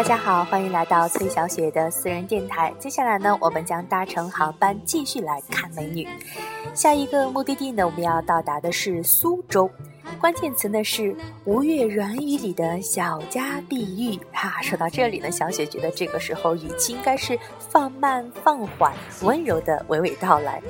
大家好，欢迎来到崔小雪的私人电台。接下来呢，我们将搭乘航班继续来看美女。下一个目的地呢，我们要到达的是苏州。关键词呢是“吴越软语”里的小家碧玉。哈，说到这里呢，小雪觉得这个时候语气应该是放慢、放缓、温柔的娓娓道来。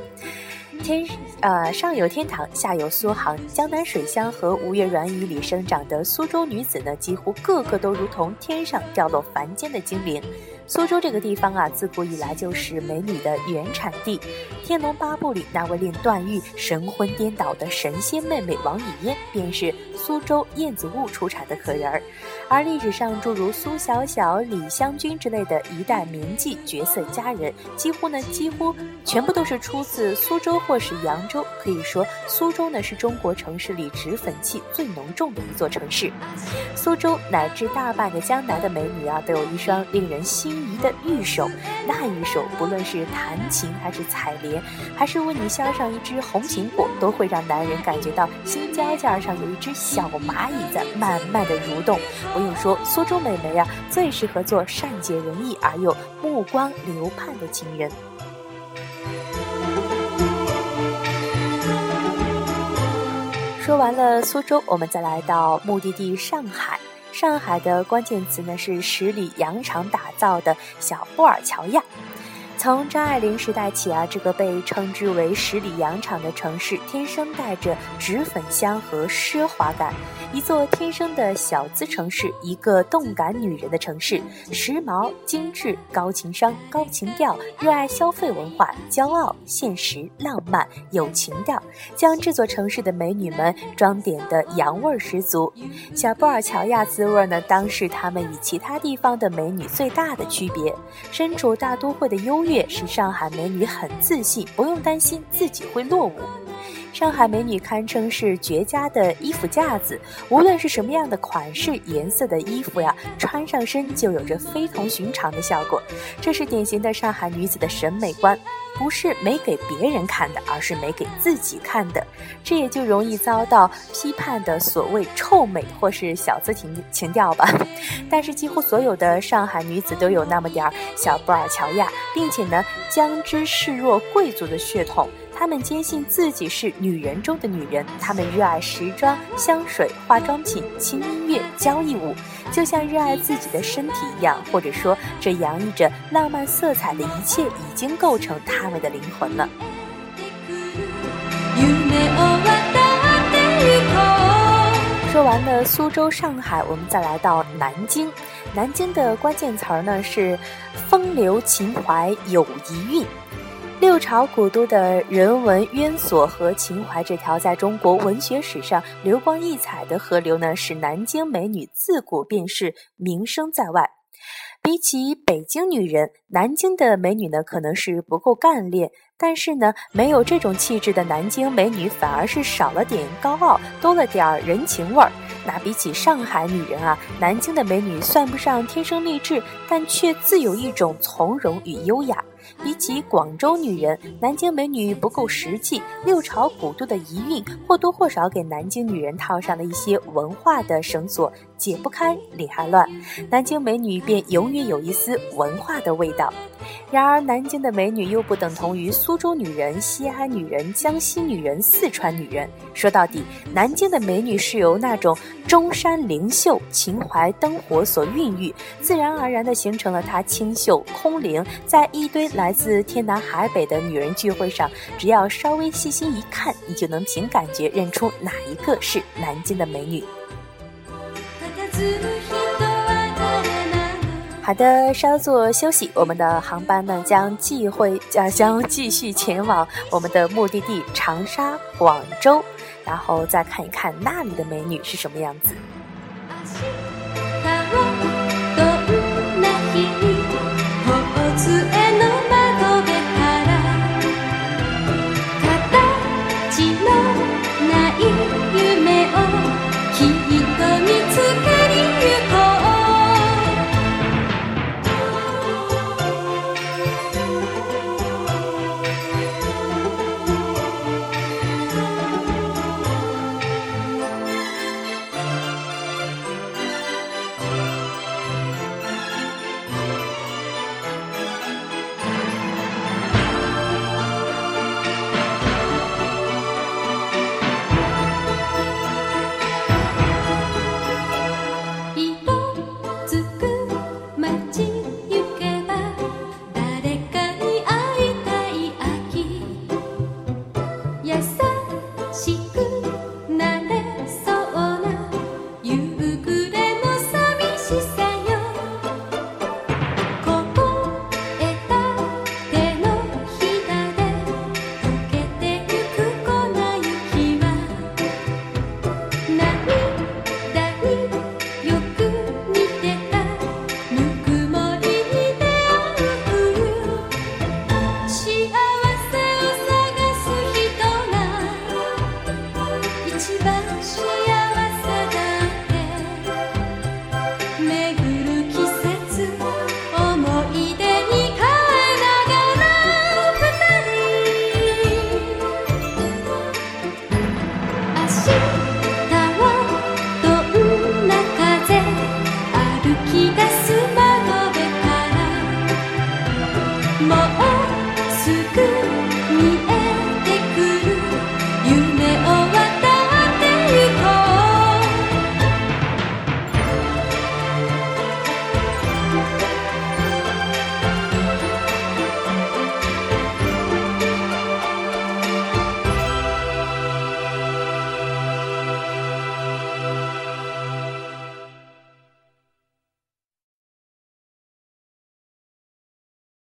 天，呃，上有天堂，下有苏杭，江南水乡和吴越软语里生长的苏州女子呢，几乎个个都如同天上掉落凡间的精灵。苏州这个地方啊，自古以来就是美女的原产地。《天龙八部》里那位令段誉神魂颠倒的神仙妹妹王语嫣，便是苏州燕子坞出产的可人儿。而历史上诸如苏小小、李香君之类的一代名妓绝色佳人，几乎呢，几乎全部都是出自苏州或是扬州。可以说，苏州呢是中国城市里脂粉气最浓重的一座城市。苏州乃至大半个江南的美女啊，都有一双令人心。仪的玉手，那玉手不论是弹琴还是采莲，还是为你削上一只红苹果，都会让男人感觉到心尖尖上有一只小蚂蚁在慢慢的蠕动。不用说，苏州美眉啊，最适合做善解人意而又目光流盼的情人。说完了苏州，我们再来到目的地上海。上海的关键词呢是十里洋场打造的小布尔乔亚。从张爱玲时代起啊，这个被称之为十里洋场的城市，天生带着脂粉香和奢华感。一座天生的小资城市，一个动感女人的城市，时髦、精致、高情商、高情调，热爱消费文化，骄傲、现实、浪漫、有情调，将这座城市的美女们装点的洋味十足。小布尔乔亚滋味呢，当是他们与其他地方的美女最大的区别。身处大都会的优越，是上海美女很自信，不用担心自己会落伍。上海美女堪称是绝佳的衣服架子，无论是什么样的款式、颜色的衣服呀，穿上身就有着非同寻常的效果。这是典型的上海女子的审美观，不是没给别人看的，而是没给自己看的。这也就容易遭到批判的所谓臭美或是小资情情调吧。但是几乎所有的上海女子都有那么点儿小布尔乔亚，并且呢，将之视若贵族的血统。她们坚信自己是女人中的女人，他们热爱时装、香水、化妆品、轻音乐、交谊舞，就像热爱自己的身体一样。或者说，这洋溢着浪漫色彩的一切，已经构成他们的灵魂了。说完了苏州、上海，我们再来到南京。南京的关键词儿呢是风流情怀有遗韵。六朝古都的人文渊索和情怀，这条在中国文学史上流光溢彩的河流呢，使南京美女自古便是名声在外。比起北京女人，南京的美女呢，可能是不够干练，但是呢，没有这种气质的南京美女，反而是少了点高傲，多了点人情味儿。那比起上海女人啊，南京的美女算不上天生丽质，但却自有一种从容与优雅。比起广州女人，南京美女不够实际。六朝古都的遗韵或多或少给南京女人套上了一些文化的绳索，解不开理还乱，南京美女便永远有一丝文化的味道。然而，南京的美女又不等同于苏州女人、西安女人、江西女人、四川女人。说到底，南京的美女是由那种中山灵秀、情怀灯火所孕育，自然而然地形成了她清秀空灵。在一堆来自天南海北的女人聚会上，只要稍微细心一看，你就能凭感觉认出哪一个是南京的美女。好的，稍作休息，我们的航班呢将继会将将继续前往我们的目的地长沙、广州，然后再看一看那里的美女是什么样子。